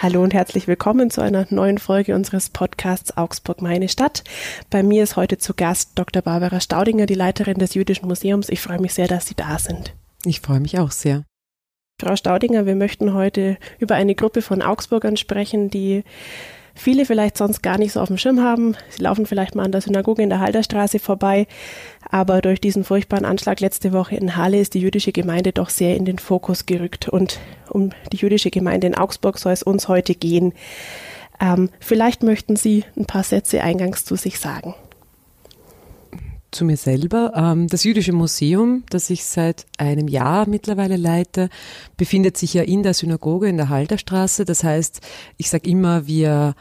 Hallo und herzlich willkommen zu einer neuen Folge unseres Podcasts Augsburg meine Stadt. Bei mir ist heute zu Gast Dr. Barbara Staudinger, die Leiterin des Jüdischen Museums. Ich freue mich sehr, dass Sie da sind. Ich freue mich auch sehr. Frau Staudinger, wir möchten heute über eine Gruppe von Augsburgern sprechen, die viele vielleicht sonst gar nicht so auf dem Schirm haben. Sie laufen vielleicht mal an der Synagoge in der Halderstraße vorbei, aber durch diesen furchtbaren Anschlag letzte Woche in Halle ist die jüdische Gemeinde doch sehr in den Fokus gerückt. Und um die jüdische Gemeinde in Augsburg soll es uns heute gehen. Ähm, vielleicht möchten Sie ein paar Sätze eingangs zu sich sagen zu mir selber. Ähm, das Jüdische Museum, das ich seit einem Jahr mittlerweile leite, befindet sich ja in der Synagoge in der Halterstraße. Das heißt, ich sage immer, wir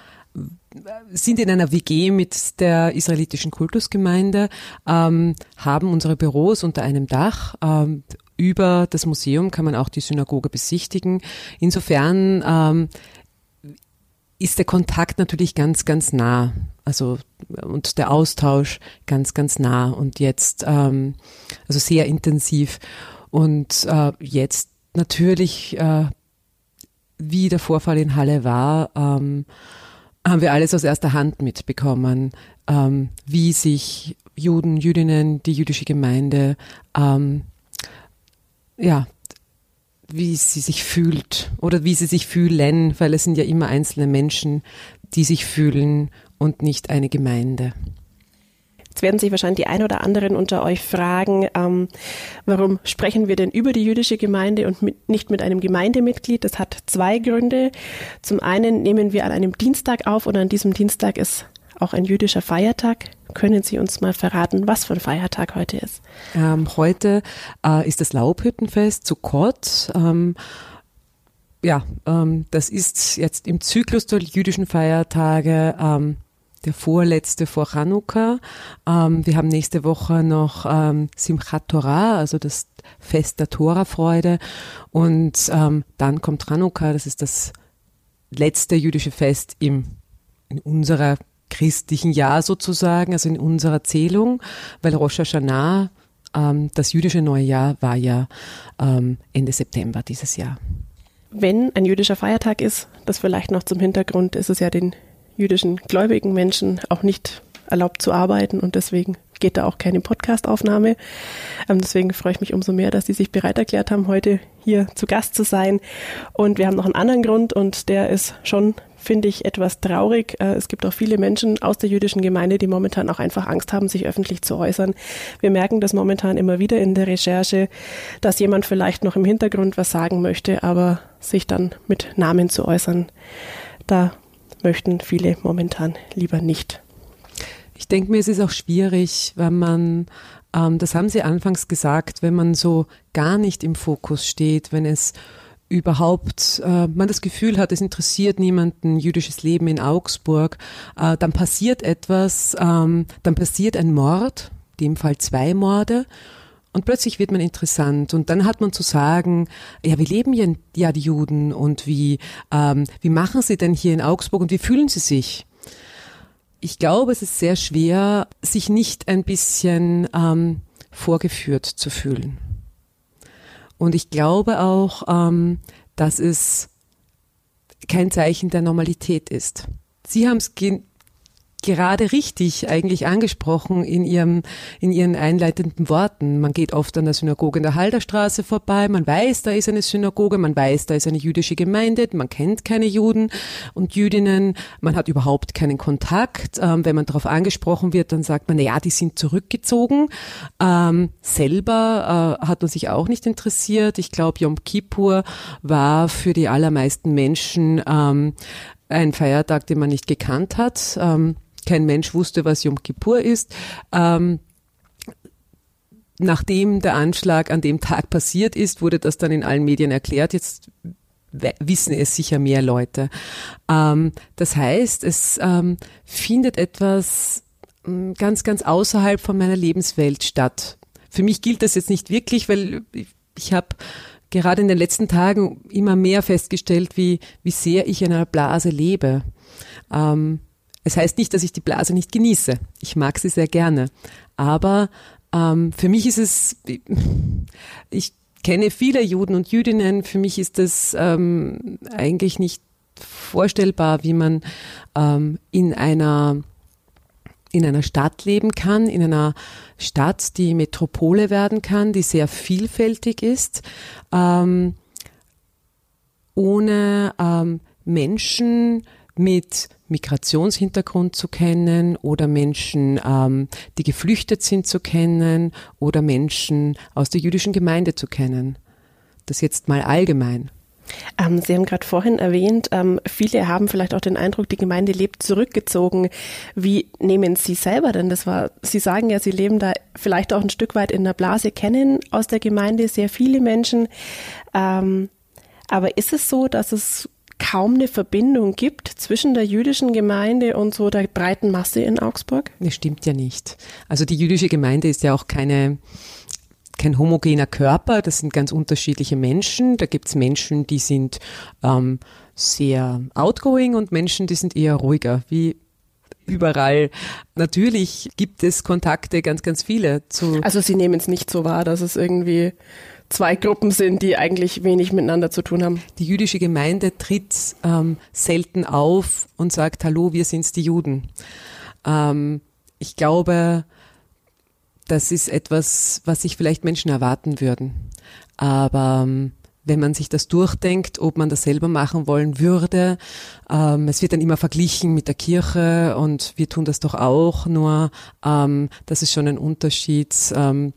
sind in einer WG mit der israelitischen Kultusgemeinde, ähm, haben unsere Büros unter einem Dach. Ähm, über das Museum kann man auch die Synagoge besichtigen. Insofern ähm, ist der Kontakt natürlich ganz, ganz nah. Also und der Austausch ganz, ganz nah und jetzt ähm, also sehr intensiv. Und äh, jetzt natürlich, äh, wie der Vorfall in Halle war, ähm, haben wir alles aus erster Hand mitbekommen, ähm, wie sich Juden, Jüdinnen, die jüdische Gemeinde, ähm, ja, wie sie sich fühlt oder wie sie sich fühlen, weil es sind ja immer einzelne Menschen, die sich fühlen und nicht eine Gemeinde. Jetzt werden sich wahrscheinlich die ein oder anderen unter euch fragen, ähm, warum sprechen wir denn über die jüdische Gemeinde und mit, nicht mit einem Gemeindemitglied? Das hat zwei Gründe. Zum einen nehmen wir an einem Dienstag auf und an diesem Dienstag ist auch ein jüdischer Feiertag. Können Sie uns mal verraten, was für ein Feiertag heute ist? Ähm, heute äh, ist das Laubhüttenfest zu Kott. Ähm, ja, ähm, das ist jetzt im Zyklus der jüdischen Feiertage ähm, der vorletzte vor Chanukka. Ähm, wir haben nächste Woche noch ähm, Simchat Torah, also das Fest der Torafreude. Und ähm, dann kommt Chanukka, das ist das letzte jüdische Fest im, in unserer christlichen Jahr sozusagen, also in unserer Zählung, weil Rosh Hashanah, ähm, das jüdische neue Jahr, war ja ähm, Ende September dieses Jahr wenn ein jüdischer Feiertag ist, das vielleicht noch zum Hintergrund, ist es ja den jüdischen gläubigen Menschen auch nicht erlaubt zu arbeiten und deswegen geht da auch keine Podcastaufnahme. Ähm, deswegen freue ich mich umso mehr, dass Sie sich bereit erklärt haben, heute hier zu Gast zu sein. Und wir haben noch einen anderen Grund und der ist schon finde ich etwas traurig. Äh, es gibt auch viele Menschen aus der jüdischen Gemeinde, die momentan auch einfach Angst haben, sich öffentlich zu äußern. Wir merken das momentan immer wieder in der Recherche, dass jemand vielleicht noch im Hintergrund was sagen möchte, aber sich dann mit Namen zu äußern, da möchten viele momentan lieber nicht. Ich denke mir, es ist auch schwierig, wenn man, ähm, das haben Sie anfangs gesagt, wenn man so gar nicht im Fokus steht, wenn es überhaupt äh, man das Gefühl hat, es interessiert niemanden jüdisches Leben in Augsburg, äh, dann passiert etwas, ähm, dann passiert ein Mord, in dem Fall zwei Morde, und plötzlich wird man interessant und dann hat man zu sagen, ja, wie leben ja, ja die Juden und wie, ähm, wie machen sie denn hier in Augsburg und wie fühlen sie sich? Ich glaube, es ist sehr schwer, sich nicht ein bisschen ähm, vorgeführt zu fühlen. Und ich glaube auch, ähm, dass es kein Zeichen der Normalität ist. Sie haben es gerade richtig eigentlich angesprochen in ihrem, in ihren einleitenden Worten. Man geht oft an der Synagoge in der Halderstraße vorbei, man weiß, da ist eine Synagoge, man weiß, da ist eine jüdische Gemeinde, man kennt keine Juden und Jüdinnen, man hat überhaupt keinen Kontakt. Ähm, wenn man darauf angesprochen wird, dann sagt man, na ja, die sind zurückgezogen. Ähm, selber äh, hat man sich auch nicht interessiert. Ich glaube, Yom Kippur war für die allermeisten Menschen ähm, ein Feiertag, den man nicht gekannt hat. Ähm, kein Mensch wusste, was Yom Kippur ist. Ähm, nachdem der Anschlag an dem Tag passiert ist, wurde das dann in allen Medien erklärt. Jetzt wissen es sicher mehr Leute. Ähm, das heißt, es ähm, findet etwas mm, ganz, ganz außerhalb von meiner Lebenswelt statt. Für mich gilt das jetzt nicht wirklich, weil ich habe gerade in den letzten Tagen immer mehr festgestellt, wie, wie sehr ich in einer Blase lebe. Ähm, es heißt nicht, dass ich die Blase nicht genieße. Ich mag sie sehr gerne. Aber ähm, für mich ist es, ich kenne viele Juden und Jüdinnen, für mich ist das ähm, eigentlich nicht vorstellbar, wie man ähm, in einer in einer Stadt leben kann, in einer Stadt, die Metropole werden kann, die sehr vielfältig ist, ähm, ohne ähm, Menschen mit Migrationshintergrund zu kennen oder Menschen, ähm, die geflüchtet sind, zu kennen oder Menschen aus der jüdischen Gemeinde zu kennen. Das jetzt mal allgemein. Ähm, Sie haben gerade vorhin erwähnt, ähm, viele haben vielleicht auch den Eindruck, die Gemeinde lebt zurückgezogen. Wie nehmen Sie selber denn das war? Sie sagen ja, Sie leben da vielleicht auch ein Stück weit in der Blase, kennen aus der Gemeinde sehr viele Menschen. Ähm, aber ist es so, dass es kaum eine Verbindung gibt zwischen der jüdischen Gemeinde und so der breiten Masse in Augsburg? Das stimmt ja nicht. Also die jüdische Gemeinde ist ja auch keine kein homogener Körper, das sind ganz unterschiedliche Menschen. Da gibt's Menschen, die sind ähm, sehr outgoing und Menschen, die sind eher ruhiger, wie überall. Natürlich gibt es Kontakte, ganz, ganz viele zu. Also Sie nehmen es nicht so wahr, dass es irgendwie zwei Gruppen sind, die eigentlich wenig miteinander zu tun haben. Die jüdische Gemeinde tritt ähm, selten auf und sagt, hallo, wir sind's die Juden. Ähm, ich glaube, das ist etwas, was sich vielleicht Menschen erwarten würden. Aber ähm, wenn man sich das durchdenkt, ob man das selber machen wollen würde. Ähm, es wird dann immer verglichen mit der Kirche und wir tun das doch auch, nur ähm, das ist schon ein Unterschied, ähm,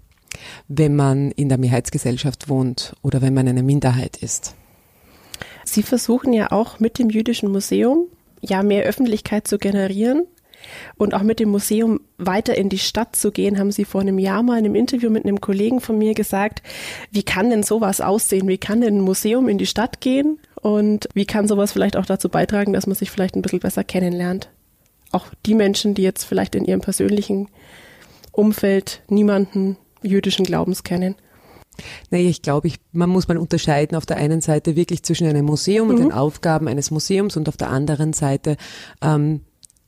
wenn man in der Mehrheitsgesellschaft wohnt oder wenn man eine Minderheit ist. Sie versuchen ja auch mit dem Jüdischen Museum ja mehr Öffentlichkeit zu generieren und auch mit dem Museum weiter in die Stadt zu gehen, haben Sie vor einem Jahr mal in einem Interview mit einem Kollegen von mir gesagt, wie kann denn sowas aussehen? Wie kann denn ein Museum in die Stadt gehen? Und wie kann sowas vielleicht auch dazu beitragen, dass man sich vielleicht ein bisschen besser kennenlernt? Auch die Menschen, die jetzt vielleicht in ihrem persönlichen Umfeld niemanden jüdischen Glaubens kennen. Naja, ich glaube, ich, man muss mal unterscheiden auf der einen Seite wirklich zwischen einem Museum mhm. und den Aufgaben eines Museums und auf der anderen Seite ähm,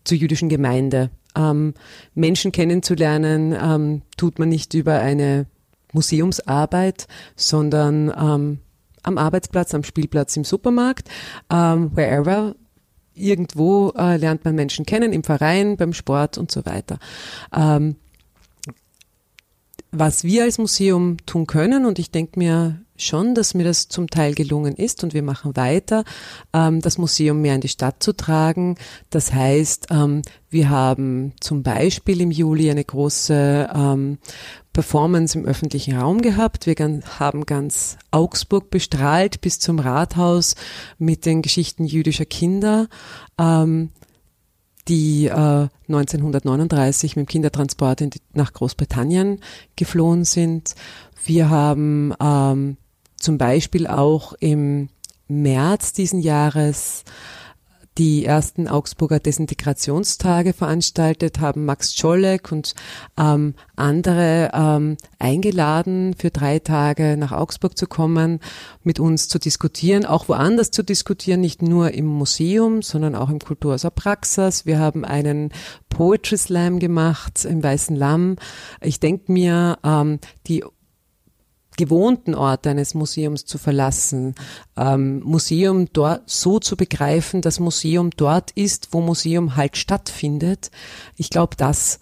zur jüdischen Gemeinde. Ähm, Menschen kennenzulernen ähm, tut man nicht über eine Museumsarbeit, sondern ähm, am Arbeitsplatz, am Spielplatz, im Supermarkt, ähm, wherever. Irgendwo äh, lernt man Menschen kennen, im Verein, beim Sport und so weiter. Was wir als Museum tun können, und ich denke mir schon, dass mir das zum Teil gelungen ist und wir machen weiter, ähm, das Museum mehr in die Stadt zu tragen. Das heißt, ähm, wir haben zum Beispiel im Juli eine große ähm, Performance im öffentlichen Raum gehabt. Wir haben ganz Augsburg bestrahlt bis zum Rathaus mit den Geschichten jüdischer Kinder. Die äh, 1939 mit dem Kindertransport die, nach Großbritannien geflohen sind. Wir haben ähm, zum Beispiel auch im März diesen Jahres die ersten Augsburger Desintegrationstage veranstaltet, haben Max Czolek und ähm, andere ähm, eingeladen, für drei Tage nach Augsburg zu kommen, mit uns zu diskutieren, auch woanders zu diskutieren, nicht nur im Museum, sondern auch im Kulturhaus Praxas. Wir haben einen Poetry Slam gemacht im Weißen Lamm. Ich denke mir, ähm, die gewohnten Ort eines Museums zu verlassen, ähm, Museum dort so zu begreifen, dass Museum dort ist, wo Museum halt stattfindet. Ich glaube, das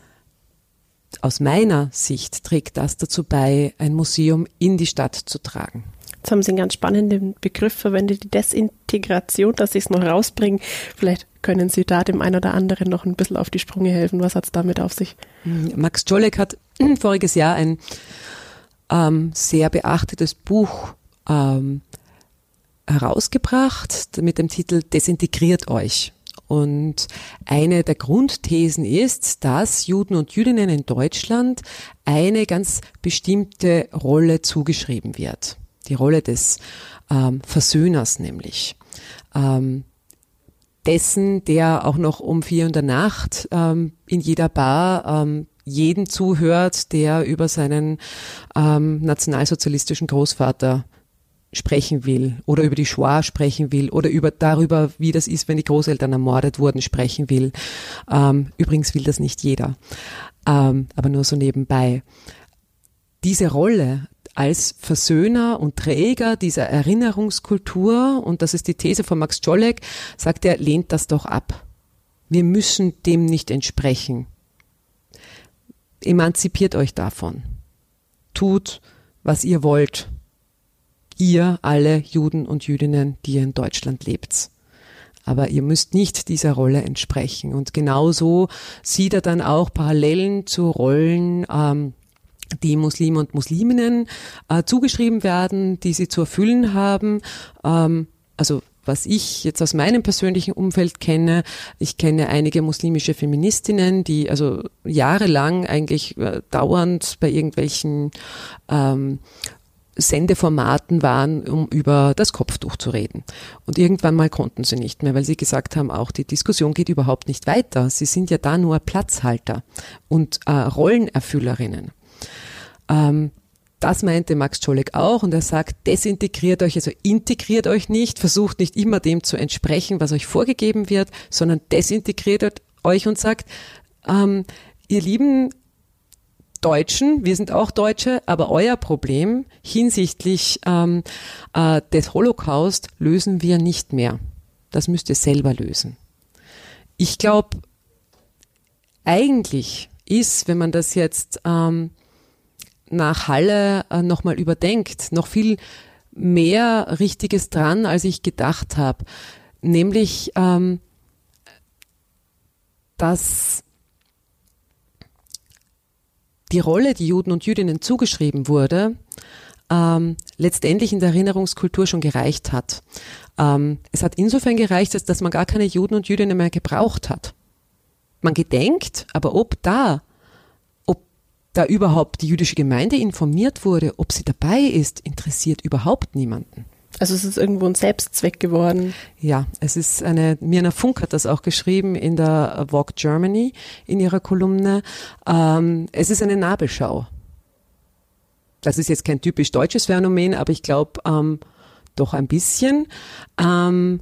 aus meiner Sicht trägt das dazu bei, ein Museum in die Stadt zu tragen. Jetzt haben Sie einen ganz spannenden Begriff verwendet, die Desintegration, dass Sie es noch rausbringen. Vielleicht können Sie da dem einen oder anderen noch ein bisschen auf die Sprünge helfen. Was hat es damit auf sich? Max Czolek hat voriges Jahr ein ähm, sehr beachtetes Buch ähm, herausgebracht mit dem Titel Desintegriert euch. Und eine der Grundthesen ist, dass Juden und Jüdinnen in Deutschland eine ganz bestimmte Rolle zugeschrieben wird. Die Rolle des ähm, Versöhners nämlich. Ähm, dessen, der auch noch um vier in der Nacht ähm, in jeder Bar ähm, jeden zuhört, der über seinen ähm, nationalsozialistischen Großvater sprechen will oder über die Shoah sprechen will oder über darüber, wie das ist, wenn die Großeltern ermordet wurden, sprechen will. Ähm, übrigens will das nicht jeder, ähm, aber nur so nebenbei. Diese Rolle als Versöhner und Träger dieser Erinnerungskultur, und das ist die These von Max Czolek, sagt er, lehnt das doch ab. Wir müssen dem nicht entsprechen. Emanzipiert euch davon. Tut, was ihr wollt. Ihr alle Juden und Jüdinnen, die ihr in Deutschland lebt aber ihr müsst nicht dieser Rolle entsprechen. Und genauso sieht er dann auch Parallelen zu Rollen, ähm, die Muslime und Musliminnen äh, zugeschrieben werden, die sie zu erfüllen haben. Ähm, also was ich jetzt aus meinem persönlichen Umfeld kenne, ich kenne einige muslimische Feministinnen, die also jahrelang eigentlich äh, dauernd bei irgendwelchen ähm, Sendeformaten waren, um über das Kopftuch zu reden. Und irgendwann mal konnten sie nicht mehr, weil sie gesagt haben, auch die Diskussion geht überhaupt nicht weiter. Sie sind ja da nur Platzhalter und äh, Rollenerfüllerinnen. Ähm, das meinte Max Czolek auch und er sagt, desintegriert euch, also integriert euch nicht, versucht nicht immer dem zu entsprechen, was euch vorgegeben wird, sondern desintegriert euch und sagt, ähm, ihr lieben Deutschen, wir sind auch Deutsche, aber euer Problem hinsichtlich ähm, äh, des Holocaust lösen wir nicht mehr. Das müsst ihr selber lösen. Ich glaube, eigentlich ist, wenn man das jetzt ähm, nach Halle äh, nochmal überdenkt, noch viel mehr Richtiges dran, als ich gedacht habe. Nämlich, ähm, dass die Rolle, die Juden und Jüdinnen zugeschrieben wurde, ähm, letztendlich in der Erinnerungskultur schon gereicht hat. Ähm, es hat insofern gereicht, als dass man gar keine Juden und Jüdinnen mehr gebraucht hat. Man gedenkt, aber ob da, da überhaupt die jüdische Gemeinde informiert wurde, ob sie dabei ist, interessiert überhaupt niemanden. Also es ist irgendwo ein Selbstzweck geworden. Ja, es ist eine, Mirna Funk hat das auch geschrieben in der Vogue Germany in ihrer Kolumne. Ähm, es ist eine Nabelschau. Das ist jetzt kein typisch deutsches Phänomen, aber ich glaube ähm, doch ein bisschen. Ähm,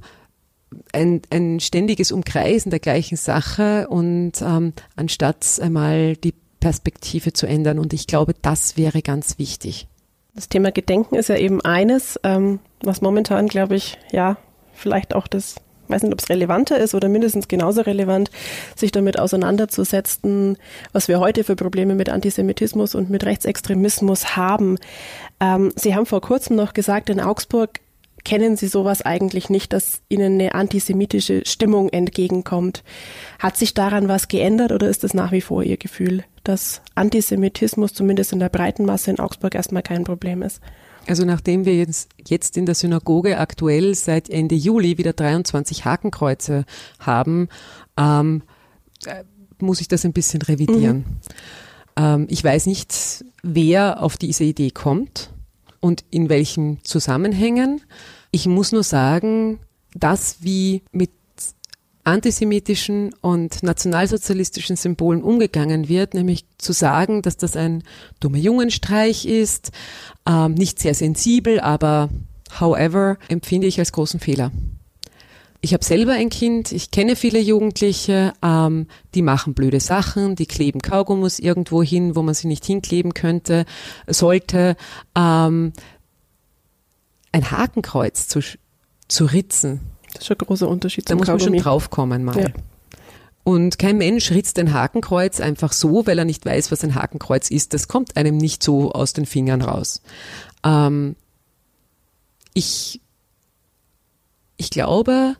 ein, ein ständiges Umkreisen der gleichen Sache und ähm, anstatt einmal die Perspektive zu ändern. Und ich glaube, das wäre ganz wichtig. Das Thema Gedenken ist ja eben eines, ähm, was momentan, glaube ich, ja, vielleicht auch das, weiß nicht, ob es relevanter ist oder mindestens genauso relevant, sich damit auseinanderzusetzen, was wir heute für Probleme mit Antisemitismus und mit Rechtsextremismus haben. Ähm, Sie haben vor kurzem noch gesagt, in Augsburg kennen Sie sowas eigentlich nicht, dass Ihnen eine antisemitische Stimmung entgegenkommt. Hat sich daran was geändert oder ist das nach wie vor Ihr Gefühl, dass Antisemitismus zumindest in der breiten Masse in Augsburg erstmal kein Problem ist? Also nachdem wir jetzt, jetzt in der Synagoge aktuell seit Ende Juli wieder 23 Hakenkreuze haben, ähm, äh, muss ich das ein bisschen revidieren. Mhm. Ähm, ich weiß nicht, wer auf diese Idee kommt und in welchen Zusammenhängen. Ich muss nur sagen, dass wie mit antisemitischen und nationalsozialistischen Symbolen umgegangen wird, nämlich zu sagen, dass das ein dummer Jungenstreich ist, ähm, nicht sehr sensibel, aber however, empfinde ich als großen Fehler. Ich habe selber ein Kind, ich kenne viele Jugendliche, ähm, die machen blöde Sachen, die kleben Kaugummus irgendwo hin, wo man sie nicht hinkleben könnte, sollte. Ähm, ein Hakenkreuz zu, zu ritzen. Das ist ein großer Unterschied. Da muss man schon draufkommen mal. Ja. Und kein Mensch ritzt ein Hakenkreuz einfach so, weil er nicht weiß, was ein Hakenkreuz ist. Das kommt einem nicht so aus den Fingern raus. Ähm, ich ich glaube,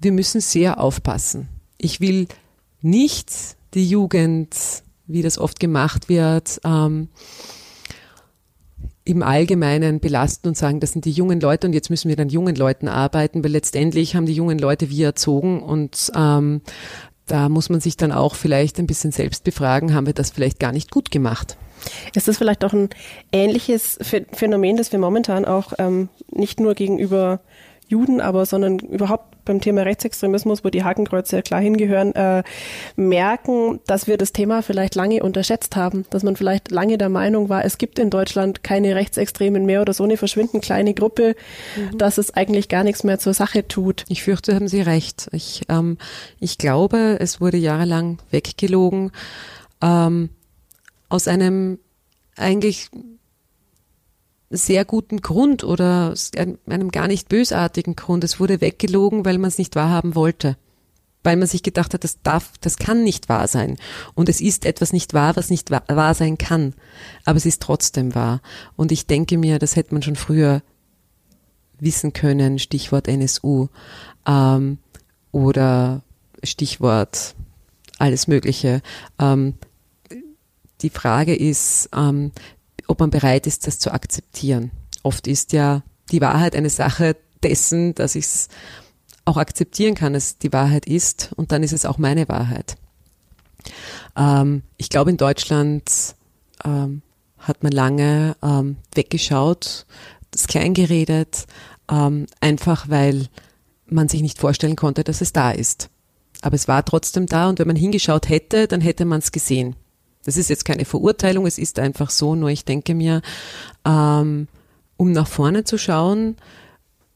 wir müssen sehr aufpassen. Ich will nicht die Jugend, wie das oft gemacht wird, ähm, im Allgemeinen belasten und sagen, das sind die jungen Leute und jetzt müssen wir dann jungen Leuten arbeiten, weil letztendlich haben die jungen Leute wir erzogen und ähm, da muss man sich dann auch vielleicht ein bisschen selbst befragen, haben wir das vielleicht gar nicht gut gemacht. Ist das vielleicht auch ein ähnliches Phänomen, das wir momentan auch ähm, nicht nur gegenüber Juden, aber sondern überhaupt beim Thema Rechtsextremismus, wo die Hakenkreuze ja klar hingehören, äh, merken, dass wir das Thema vielleicht lange unterschätzt haben, dass man vielleicht lange der Meinung war, es gibt in Deutschland keine Rechtsextremen mehr oder so eine verschwindend kleine Gruppe, mhm. dass es eigentlich gar nichts mehr zur Sache tut. Ich fürchte, haben Sie recht. Ich, ähm, ich glaube, es wurde jahrelang weggelogen ähm, aus einem eigentlich sehr guten Grund oder einem gar nicht bösartigen Grund. Es wurde weggelogen, weil man es nicht wahrhaben wollte. Weil man sich gedacht hat, das darf, das kann nicht wahr sein. Und es ist etwas nicht wahr, was nicht wahr sein kann. Aber es ist trotzdem wahr. Und ich denke mir, das hätte man schon früher wissen können, Stichwort NSU ähm, oder Stichwort alles Mögliche. Ähm, die Frage ist, ähm, ob man bereit ist, das zu akzeptieren. Oft ist ja die Wahrheit eine Sache dessen, dass ich es auch akzeptieren kann, dass die Wahrheit ist und dann ist es auch meine Wahrheit. Ähm, ich glaube, in Deutschland ähm, hat man lange ähm, weggeschaut, das kleingeredet, ähm, einfach weil man sich nicht vorstellen konnte, dass es da ist. Aber es war trotzdem da und wenn man hingeschaut hätte, dann hätte man es gesehen. Das ist jetzt keine Verurteilung, es ist einfach so, nur ich denke mir, ähm, um nach vorne zu schauen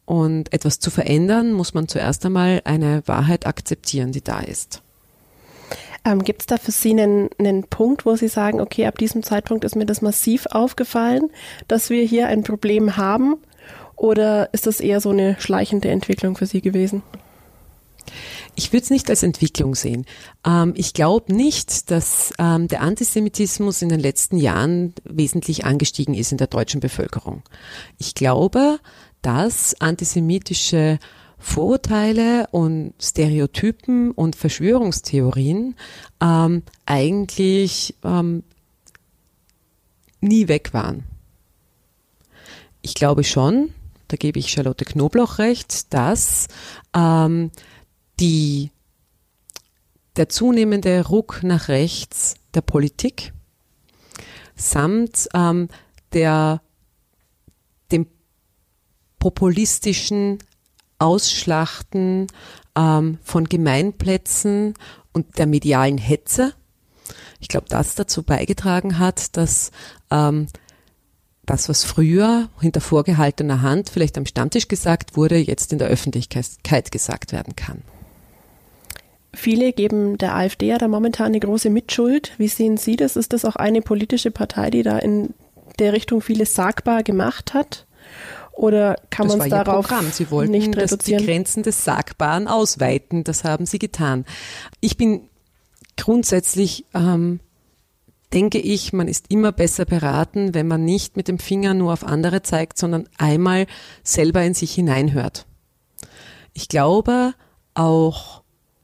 und etwas zu verändern, muss man zuerst einmal eine Wahrheit akzeptieren, die da ist. Ähm, Gibt es da für Sie einen, einen Punkt, wo Sie sagen, okay, ab diesem Zeitpunkt ist mir das massiv aufgefallen, dass wir hier ein Problem haben? Oder ist das eher so eine schleichende Entwicklung für Sie gewesen? Ich würde es nicht als Entwicklung sehen. Ähm, ich glaube nicht, dass ähm, der Antisemitismus in den letzten Jahren wesentlich angestiegen ist in der deutschen Bevölkerung. Ich glaube, dass antisemitische Vorurteile und Stereotypen und Verschwörungstheorien ähm, eigentlich nie weg waren. Ich glaube schon, da gebe ich Charlotte Knobloch recht, dass ähm, die, der zunehmende Ruck nach rechts der Politik samt ähm, der, dem populistischen Ausschlachten ähm, von Gemeinplätzen und der medialen Hetze. Ich glaube, das dazu beigetragen hat, dass ähm, das, was früher hinter vorgehaltener Hand vielleicht am Stammtisch gesagt wurde, jetzt in der Öffentlichkeit gesagt werden kann. Viele geben der AfD ja da momentan eine große Mitschuld. Wie sehen Sie das? Ist das auch eine politische Partei, die da in der Richtung vieles sagbar gemacht hat? Oder kann man es darauf Programm. Sie wollten nicht reduzieren? die Grenzen des Sagbaren ausweiten. Das haben Sie getan. Ich bin grundsätzlich, ähm, denke ich, man ist immer besser beraten, wenn man nicht mit dem Finger nur auf andere zeigt, sondern einmal selber in sich hineinhört. Ich glaube auch,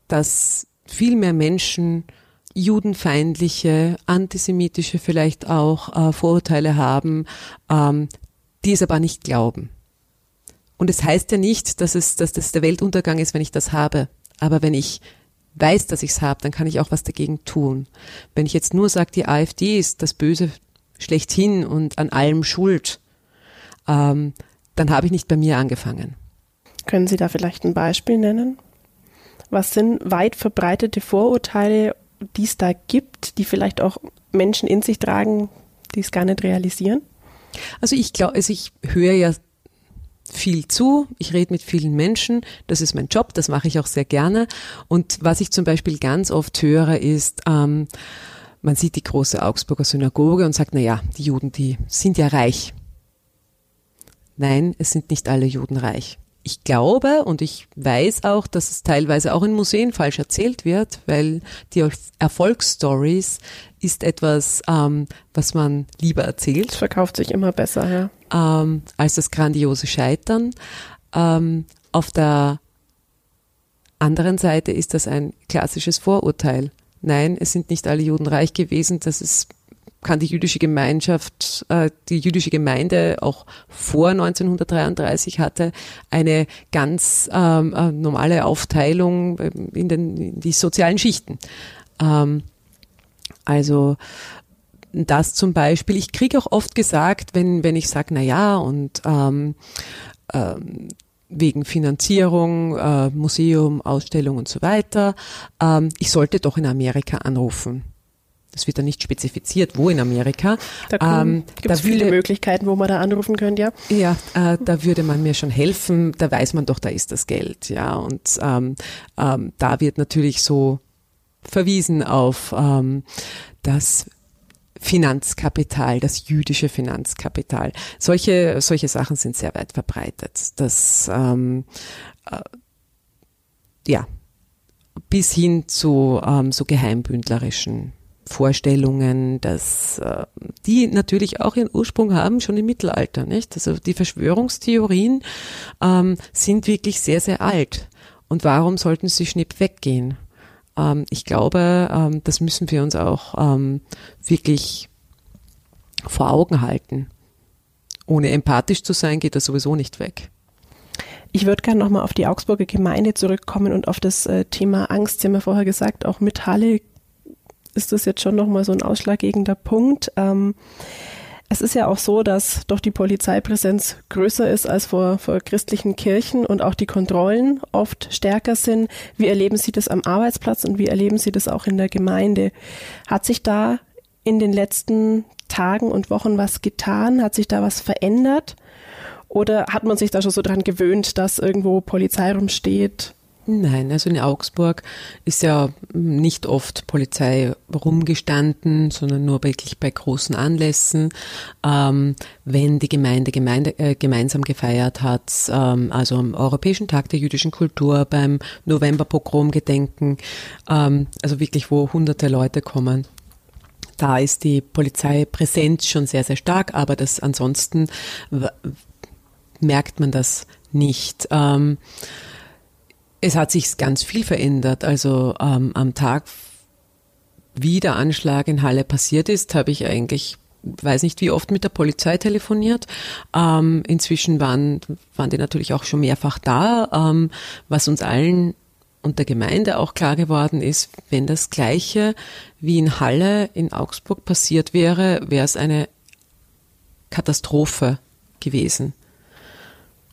dass viel mehr Menschen judenfeindliche, antisemitische vielleicht auch äh, Vorurteile haben, ähm, die es aber nicht glauben. Und es heißt ja nicht, dass es, dass das der Weltuntergang ist, wenn ich das habe. Aber wenn ich weiß, dass ich es habe, dann kann ich auch was dagegen tun. Wenn ich jetzt nur sage, die AfD ist das Böse schlechthin und an allem schuld, ähm, dann habe ich nicht bei mir angefangen. Können Sie da vielleicht ein Beispiel nennen? Was sind weit verbreitete Vorurteile, die es da gibt, die vielleicht auch Menschen in sich tragen, die es gar nicht realisieren? Also ich glaube, also ich höre ja viel zu, ich rede mit vielen Menschen, das ist mein Job, das mache ich auch sehr gerne. Und was ich zum Beispiel ganz oft höre, ist, ähm, man sieht die große Augsburger Synagoge und sagt, na ja, die Juden, die sind ja reich. Nein, es sind nicht alle Juden reich ich glaube und ich weiß auch, dass es teilweise auch in Museen falsch erzählt wird, weil die Erfolgsstories ist etwas, ähm, was man lieber erzählt. Es verkauft sich immer besser, ja. Ähm, als das grandiose Scheitern. Ähm, auf der anderen Seite ist das ein klassisches Vorurteil. Nein, es sind nicht alle Juden reich gewesen. Das ist kann die jüdische Gemeinschaft, äh, die jüdische Gemeinde auch vor 1933 hatte eine ganz ähm, äh, normale Aufteilung ähm, in, den, in die sozialen Schichten. Ähm, also das zum Beispiel. Ich kriege auch oft gesagt, wenn, wenn ich sage, na ja, und ähm, ähm, wegen Finanzierung, äh, Museum, Ausstellung und so weiter, ähm, ich sollte doch in Amerika anrufen. Das wird dann nicht spezifiziert, wo in Amerika. Da ähm, gibt es viele Möglichkeiten, wo man da anrufen könnte, ja. Ja, äh, da würde man mir schon helfen. Da weiß man doch, da ist das Geld, ja. Und ähm, ähm, da wird natürlich so verwiesen auf, ähm, dass Finanzkapital, das jüdische Finanzkapital. Solche, solche Sachen sind sehr weit verbreitet. Das, ähm, äh, ja, bis hin zu ähm, so geheimbündlerischen Vorstellungen, dass äh, die natürlich auch ihren Ursprung haben schon im Mittelalter, nicht? Also die Verschwörungstheorien ähm, sind wirklich sehr sehr alt. Und warum sollten sie schnipp weggehen? Ähm, ich glaube, ähm, das müssen wir uns auch ähm, wirklich vor Augen halten. Ohne empathisch zu sein, geht das sowieso nicht weg. Ich würde gerne nochmal auf die Augsburger Gemeinde zurückkommen und auf das äh, Thema Angst. Sie haben ja vorher gesagt, auch mit Halle ist das jetzt schon nochmal so ein ausschlaggebender Punkt. Ähm, es ist ja auch so, dass doch die Polizeipräsenz größer ist als vor, vor christlichen Kirchen und auch die Kontrollen oft stärker sind. Wie erleben Sie das am Arbeitsplatz und wie erleben Sie das auch in der Gemeinde? Hat sich da in den letzten Tagen und Wochen was getan? Hat sich da was verändert? Oder hat man sich da schon so dran gewöhnt, dass irgendwo Polizei rumsteht? Nein, also in Augsburg ist ja nicht oft Polizei rumgestanden, sondern nur wirklich bei großen Anlässen. Ähm, wenn die Gemeinde, Gemeinde äh, gemeinsam gefeiert hat, ähm, also am Europäischen Tag der jüdischen Kultur, beim November-Pogrom-Gedenken, ähm, also wirklich, wo hunderte Leute kommen. Da ist die Polizeipräsenz schon sehr, sehr stark, aber das ansonsten merkt man das nicht. Ähm, es hat sich ganz viel verändert. Also ähm, am Tag, wie der Anschlag in Halle passiert ist, habe ich eigentlich weiß nicht wie oft mit der Polizei telefoniert. Ähm, inzwischen waren, waren die natürlich auch schon mehrfach da, ähm, was uns allen und der Gemeinde auch klar geworden ist, wenn das Gleiche wie in Halle in Augsburg passiert wäre, wäre es eine Katastrophe gewesen.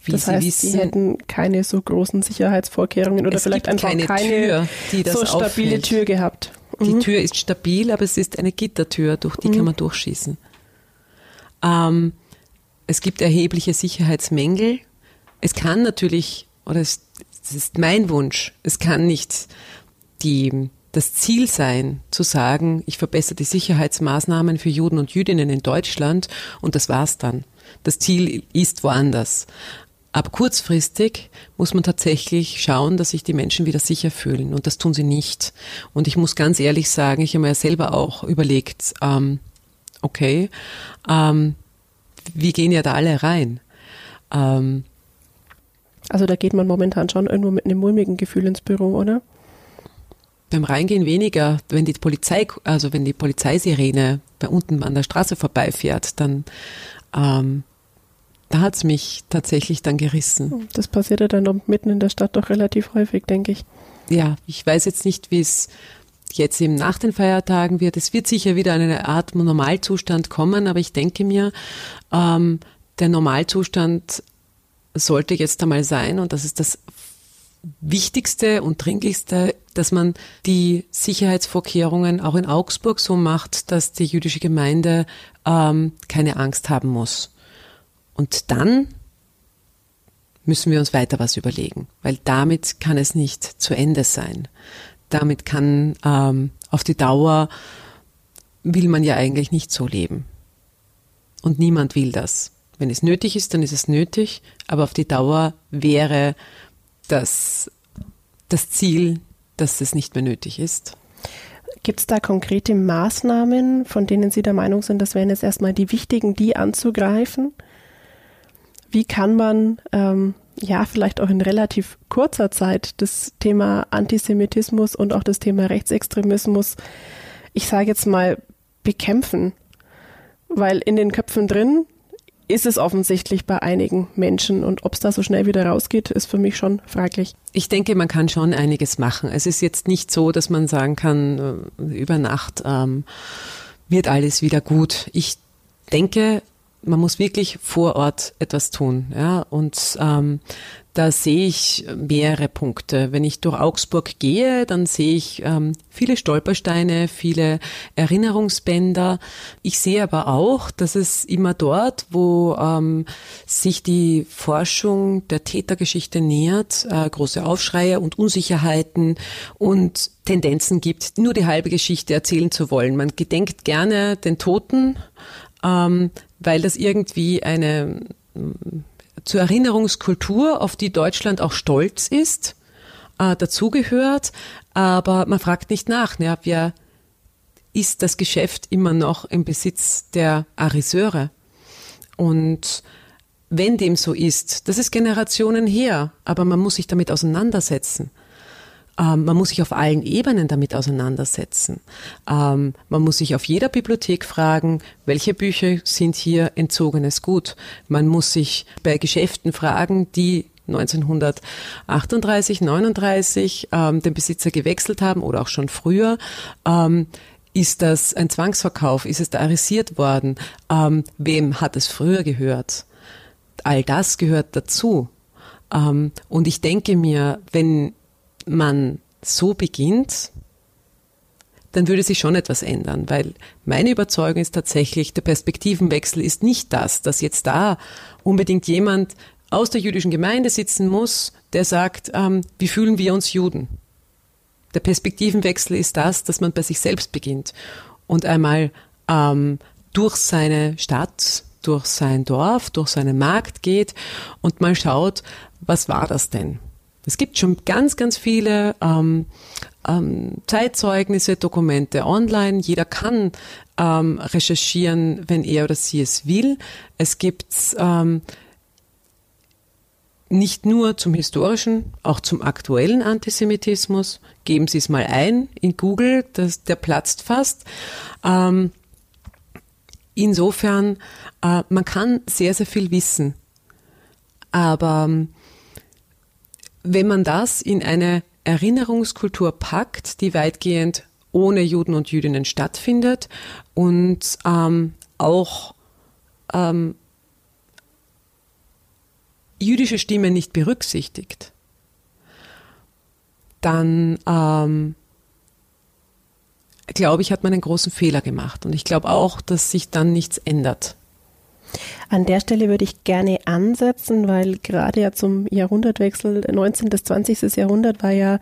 Wie das heißt, wissen, sie hätten keine so großen Sicherheitsvorkehrungen oder vielleicht einfach keine, keine Tür, die das so stabile aufhält. Tür gehabt. Mhm. Die Tür ist stabil, aber es ist eine Gittertür, durch die mhm. kann man durchschießen. Ähm, es gibt erhebliche Sicherheitsmängel. Es kann natürlich, oder es, es ist mein Wunsch, es kann nicht die, das Ziel sein, zu sagen, ich verbessere die Sicherheitsmaßnahmen für Juden und Jüdinnen in Deutschland und das war's dann. Das Ziel ist woanders. Aber kurzfristig muss man tatsächlich schauen, dass sich die Menschen wieder sicher fühlen. Und das tun sie nicht. Und ich muss ganz ehrlich sagen, ich habe mir ja selber auch überlegt, ähm, okay, ähm, wir gehen ja da alle rein. Ähm, also da geht man momentan schon irgendwo mit einem mulmigen Gefühl ins Büro, oder? Beim Reingehen weniger. Wenn die Polizei, also wenn die Polizeisirene bei unten an der Straße vorbeifährt, dann ähm, da hat es mich tatsächlich dann gerissen. Das passiert ja dann mitten in der Stadt doch relativ häufig, denke ich. Ja, ich weiß jetzt nicht, wie es jetzt eben nach den Feiertagen wird. Es wird sicher wieder eine Art Normalzustand kommen, aber ich denke mir, ähm, der Normalzustand sollte jetzt einmal sein und das ist das Wichtigste und Dringlichste, dass man die Sicherheitsvorkehrungen auch in Augsburg so macht, dass die jüdische Gemeinde ähm, keine Angst haben muss. Und dann müssen wir uns weiter was überlegen, weil damit kann es nicht zu Ende sein. Damit kann ähm, auf die Dauer, will man ja eigentlich nicht so leben. Und niemand will das. Wenn es nötig ist, dann ist es nötig, aber auf die Dauer wäre das, das Ziel, dass es nicht mehr nötig ist. Gibt es da konkrete Maßnahmen, von denen Sie der Meinung sind, das wären jetzt erstmal die wichtigen, die anzugreifen? Wie kann man ähm, ja vielleicht auch in relativ kurzer Zeit das Thema Antisemitismus und auch das Thema Rechtsextremismus, ich sage jetzt mal, bekämpfen? Weil in den Köpfen drin ist es offensichtlich bei einigen Menschen und ob es da so schnell wieder rausgeht, ist für mich schon fraglich. Ich denke, man kann schon einiges machen. Es ist jetzt nicht so, dass man sagen kann, äh, über Nacht ähm, wird alles wieder gut. Ich denke, man muss wirklich vor Ort etwas tun. Ja? Und ähm, da sehe ich mehrere Punkte. Wenn ich durch Augsburg gehe, dann sehe ich ähm, viele Stolpersteine, viele Erinnerungsbänder. Ich sehe aber auch, dass es immer dort, wo ähm, sich die Forschung der Tätergeschichte nähert, äh, große Aufschreie und Unsicherheiten und Tendenzen gibt, nur die halbe Geschichte erzählen zu wollen. Man gedenkt gerne den Toten, ähm, weil das irgendwie eine zur Erinnerungskultur, auf die Deutschland auch stolz ist, äh, dazugehört. Aber man fragt nicht nach, ja, wer ist das Geschäft immer noch im Besitz der Ariseure? Und wenn dem so ist, das ist Generationen her, aber man muss sich damit auseinandersetzen. Ähm, man muss sich auf allen Ebenen damit auseinandersetzen. Ähm, man muss sich auf jeder Bibliothek fragen, welche Bücher sind hier entzogenes Gut. Man muss sich bei Geschäften fragen, die 1938, 39 ähm, den Besitzer gewechselt haben oder auch schon früher. Ähm, ist das ein Zwangsverkauf? Ist es da arisiert worden? Ähm, wem hat es früher gehört? All das gehört dazu. Ähm, und ich denke mir, wenn man so beginnt, dann würde sich schon etwas ändern, weil meine Überzeugung ist tatsächlich, der Perspektivenwechsel ist nicht das, dass jetzt da unbedingt jemand aus der jüdischen Gemeinde sitzen muss, der sagt, ähm, wie fühlen wir uns Juden? Der Perspektivenwechsel ist das, dass man bei sich selbst beginnt und einmal ähm, durch seine Stadt, durch sein Dorf, durch seinen Markt geht und mal schaut, was war das denn? Es gibt schon ganz, ganz viele ähm, ähm, Zeitzeugnisse, Dokumente online. Jeder kann ähm, recherchieren, wenn er oder sie es will. Es gibt ähm, nicht nur zum historischen, auch zum aktuellen Antisemitismus. Geben Sie es mal ein in Google, das, der platzt fast. Ähm, insofern, äh, man kann sehr, sehr viel wissen. Aber ähm, wenn man das in eine Erinnerungskultur packt, die weitgehend ohne Juden und Jüdinnen stattfindet und ähm, auch ähm, jüdische Stimme nicht berücksichtigt, dann ähm, glaube ich, hat man einen großen Fehler gemacht. Und ich glaube auch, dass sich dann nichts ändert. An der Stelle würde ich gerne ansetzen, weil gerade ja zum Jahrhundertwechsel 19. bis 20. Jahrhundert war ja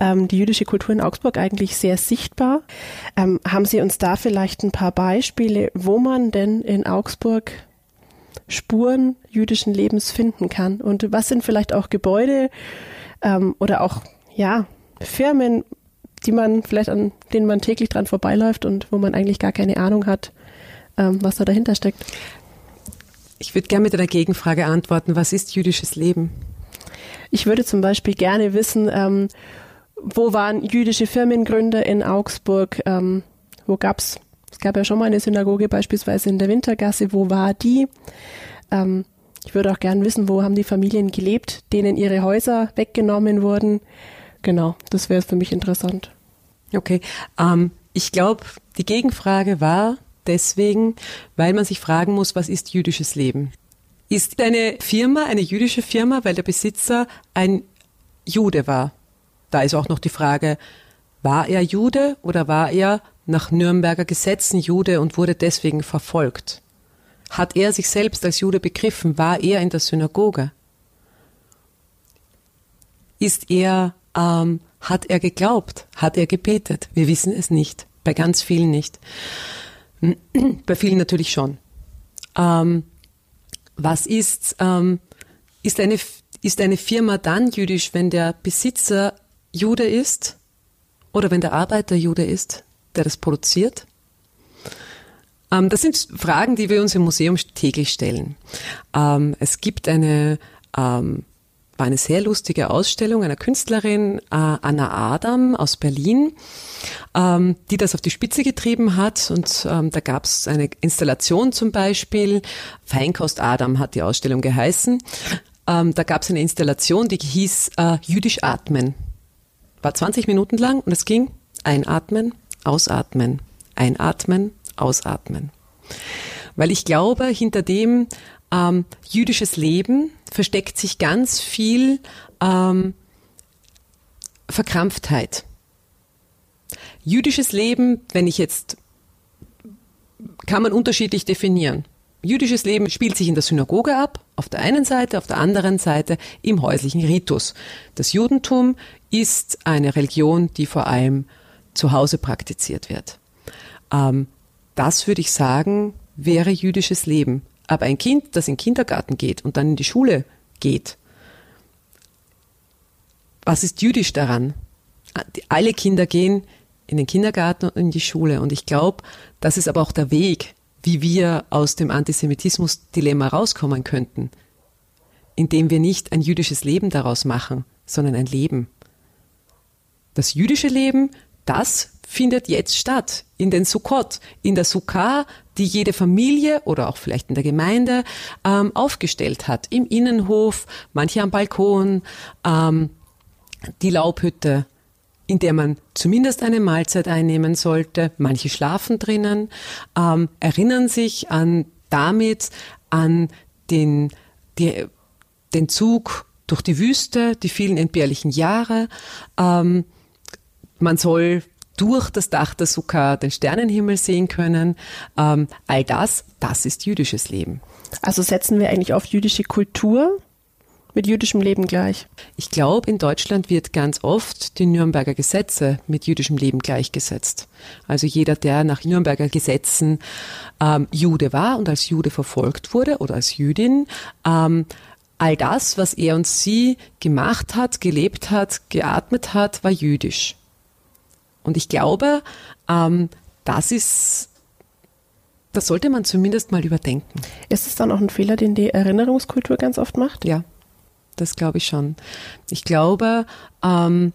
ähm, die jüdische Kultur in Augsburg eigentlich sehr sichtbar. Ähm, haben Sie uns da vielleicht ein paar Beispiele, wo man denn in Augsburg Spuren jüdischen Lebens finden kann? Und was sind vielleicht auch Gebäude ähm, oder auch ja Firmen, die man vielleicht an denen man täglich dran vorbeiläuft und wo man eigentlich gar keine Ahnung hat, ähm, was da dahinter steckt? Ich würde gerne mit einer Gegenfrage antworten. Was ist jüdisches Leben? Ich würde zum Beispiel gerne wissen, ähm, wo waren jüdische Firmengründer in Augsburg? Ähm, wo gab's? Es gab ja schon mal eine Synagoge beispielsweise in der Wintergasse. Wo war die? Ähm, ich würde auch gerne wissen, wo haben die Familien gelebt, denen ihre Häuser weggenommen wurden. Genau, das wäre für mich interessant. Okay, ähm, ich glaube, die Gegenfrage war, deswegen, weil man sich fragen muss, was ist jüdisches Leben? Ist eine Firma eine jüdische Firma, weil der Besitzer ein Jude war? Da ist auch noch die Frage, war er Jude oder war er nach Nürnberger Gesetzen Jude und wurde deswegen verfolgt? Hat er sich selbst als Jude begriffen? War er in der Synagoge? Ist er, ähm, hat er geglaubt? Hat er gebetet? Wir wissen es nicht. Bei ganz vielen nicht. Bei vielen natürlich schon. Ähm, was ist, ähm, ist, eine, ist eine Firma dann jüdisch, wenn der Besitzer Jude ist oder wenn der Arbeiter Jude ist, der das produziert? Ähm, das sind Fragen, die wir uns im Museum täglich stellen. Ähm, es gibt eine ähm, war eine sehr lustige Ausstellung einer Künstlerin, äh, Anna Adam aus Berlin, ähm, die das auf die Spitze getrieben hat. Und ähm, da gab es eine Installation zum Beispiel. Feinkost Adam hat die Ausstellung geheißen. Ähm, da gab es eine Installation, die hieß äh, Jüdisch atmen. War 20 Minuten lang und es ging einatmen, ausatmen, einatmen, ausatmen. Weil ich glaube, hinter dem ähm, jüdisches Leben versteckt sich ganz viel ähm, Verkrampftheit. Jüdisches Leben, wenn ich jetzt, kann man unterschiedlich definieren. Jüdisches Leben spielt sich in der Synagoge ab, auf der einen Seite, auf der anderen Seite im häuslichen Ritus. Das Judentum ist eine Religion, die vor allem zu Hause praktiziert wird. Ähm, das würde ich sagen, wäre jüdisches Leben. Aber ein Kind, das in den Kindergarten geht und dann in die Schule geht, was ist jüdisch daran? Alle Kinder gehen in den Kindergarten und in die Schule. Und ich glaube, das ist aber auch der Weg, wie wir aus dem Antisemitismus-Dilemma rauskommen könnten, indem wir nicht ein jüdisches Leben daraus machen, sondern ein Leben. Das jüdische Leben, das findet jetzt statt in den Sukkot, in der Sukkah, die jede Familie oder auch vielleicht in der Gemeinde ähm, aufgestellt hat, im Innenhof, manche am Balkon, ähm, die Laubhütte, in der man zumindest eine Mahlzeit einnehmen sollte. Manche schlafen drinnen, ähm, erinnern sich an damit an den, die, den Zug durch die Wüste, die vielen entbehrlichen Jahre. Ähm, man soll durch das Dach der Sukkah den Sternenhimmel sehen können. Ähm, all das, das ist jüdisches Leben. Also setzen wir eigentlich auf jüdische Kultur mit jüdischem Leben gleich? Ich glaube, in Deutschland wird ganz oft die Nürnberger Gesetze mit jüdischem Leben gleichgesetzt. Also jeder, der nach Nürnberger Gesetzen ähm, Jude war und als Jude verfolgt wurde oder als Jüdin, ähm, all das, was er und sie gemacht hat, gelebt hat, geatmet hat, war jüdisch. Und ich glaube, ähm, das ist das sollte man zumindest mal überdenken. Ist es dann auch ein Fehler, den die Erinnerungskultur ganz oft macht? Ja, das glaube ich schon. Ich glaube, ähm,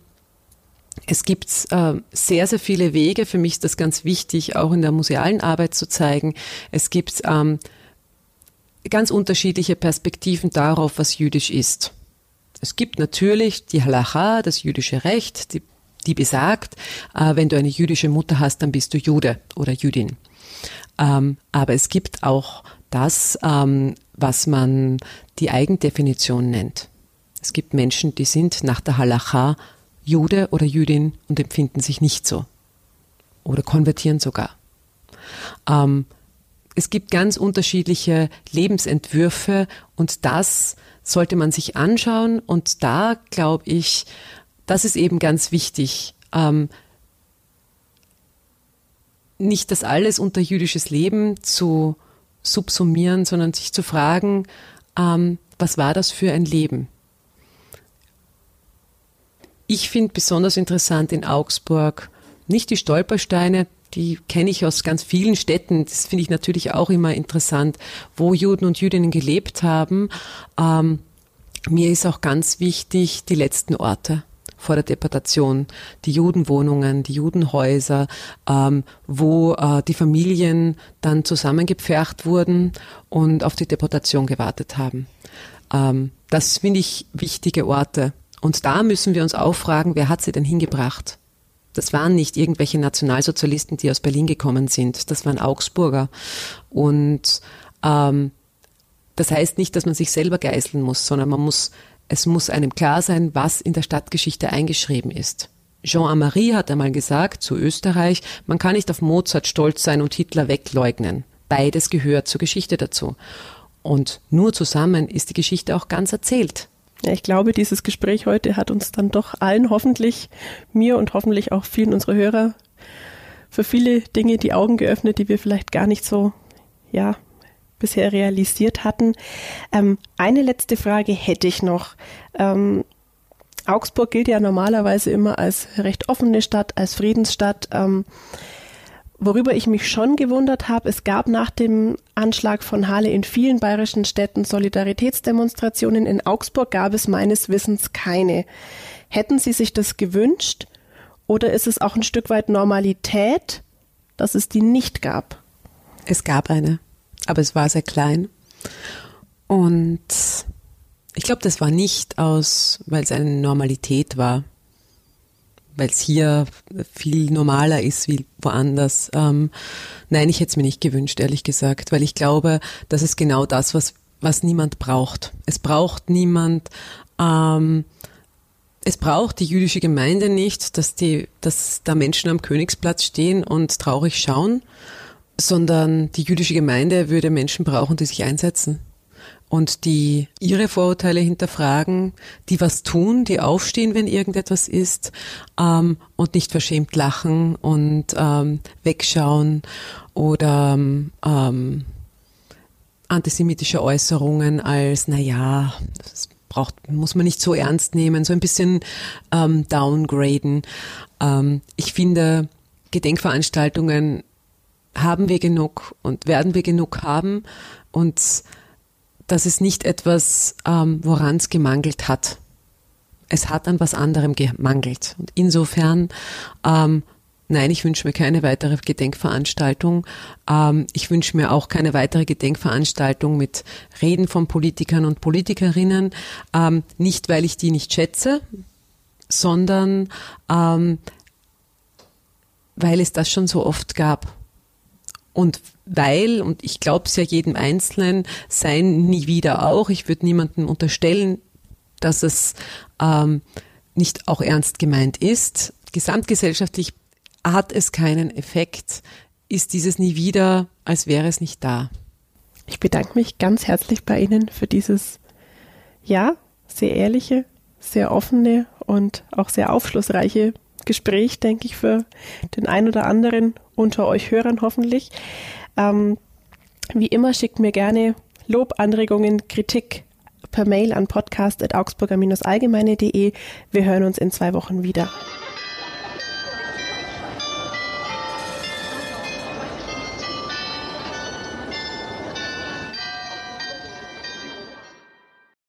es gibt äh, sehr, sehr viele Wege. Für mich ist das ganz wichtig, auch in der musealen Arbeit zu zeigen. Es gibt ähm, ganz unterschiedliche Perspektiven darauf, was jüdisch ist. Es gibt natürlich die Halacha, das jüdische Recht, die, die besagt, äh, wenn du eine jüdische Mutter hast, dann bist du Jude oder Jüdin. Ähm, aber es gibt auch das, ähm, was man die Eigendefinition nennt. Es gibt Menschen, die sind nach der Halacha Jude oder Jüdin und empfinden sich nicht so. Oder konvertieren sogar. Ähm, es gibt ganz unterschiedliche Lebensentwürfe und das sollte man sich anschauen und da glaube ich, das ist eben ganz wichtig. Ähm, nicht das alles unter jüdisches Leben zu subsumieren, sondern sich zu fragen, ähm, was war das für ein Leben? Ich finde besonders interessant in Augsburg nicht die Stolpersteine, die kenne ich aus ganz vielen Städten. Das finde ich natürlich auch immer interessant, wo Juden und Jüdinnen gelebt haben. Ähm, mir ist auch ganz wichtig die letzten Orte vor der Deportation, die Judenwohnungen, die Judenhäuser, ähm, wo äh, die Familien dann zusammengepfercht wurden und auf die Deportation gewartet haben. Ähm, das finde ich wichtige Orte. Und da müssen wir uns auch fragen, wer hat sie denn hingebracht? Das waren nicht irgendwelche Nationalsozialisten, die aus Berlin gekommen sind. Das waren Augsburger. Und ähm, das heißt nicht, dass man sich selber geißeln muss, sondern man muss, es muss einem klar sein, was in der Stadtgeschichte eingeschrieben ist. Jean Amary hat einmal gesagt zu Österreich, man kann nicht auf Mozart stolz sein und Hitler wegleugnen. Beides gehört zur Geschichte dazu. Und nur zusammen ist die Geschichte auch ganz erzählt. Ich glaube, dieses Gespräch heute hat uns dann doch allen hoffentlich, mir und hoffentlich auch vielen unserer Hörer, für viele Dinge die Augen geöffnet, die wir vielleicht gar nicht so, ja, bisher realisiert hatten. Ähm, eine letzte Frage hätte ich noch. Ähm, Augsburg gilt ja normalerweise immer als recht offene Stadt, als Friedensstadt. Ähm, Worüber ich mich schon gewundert habe, es gab nach dem Anschlag von Halle in vielen bayerischen Städten Solidaritätsdemonstrationen. In Augsburg gab es meines Wissens keine. Hätten Sie sich das gewünscht oder ist es auch ein Stück weit Normalität, dass es die nicht gab? Es gab eine, aber es war sehr klein. Und ich glaube, das war nicht aus, weil es eine Normalität war, weil es hier viel normaler ist wie woanders. Ähm, nein, ich hätte es mir nicht gewünscht, ehrlich gesagt, weil ich glaube, das ist genau das, was, was niemand braucht. Es braucht niemand, ähm, es braucht die jüdische Gemeinde nicht, dass die, dass da Menschen am Königsplatz stehen und traurig schauen, sondern die jüdische Gemeinde würde Menschen brauchen, die sich einsetzen und die ihre Vorurteile hinterfragen, die was tun, die aufstehen, wenn irgendetwas ist ähm, und nicht verschämt lachen und ähm, wegschauen oder ähm, antisemitische Äußerungen als, na ja, das braucht, muss man nicht so ernst nehmen, so ein bisschen ähm, downgraden. Ähm, ich finde, Gedenkveranstaltungen haben wir genug und werden wir genug haben und das ist nicht etwas, ähm, woran es gemangelt hat. Es hat an was anderem gemangelt. Und insofern, ähm, nein, ich wünsche mir keine weitere Gedenkveranstaltung. Ähm, ich wünsche mir auch keine weitere Gedenkveranstaltung mit Reden von Politikern und Politikerinnen. Ähm, nicht, weil ich die nicht schätze, sondern ähm, weil es das schon so oft gab. Und weil, und ich glaube es ja jedem Einzelnen, sein nie wieder auch, ich würde niemandem unterstellen, dass es ähm, nicht auch ernst gemeint ist. Gesamtgesellschaftlich hat es keinen Effekt, ist dieses nie wieder, als wäre es nicht da. Ich bedanke mich ganz herzlich bei Ihnen für dieses, ja, sehr ehrliche, sehr offene und auch sehr aufschlussreiche Gespräch, denke ich, für den einen oder anderen unter euch Hörern hoffentlich. Ähm, wie immer schickt mir gerne Lob, Anregungen, Kritik per Mail an podcast.augsburger-allgemeine.de. Wir hören uns in zwei Wochen wieder.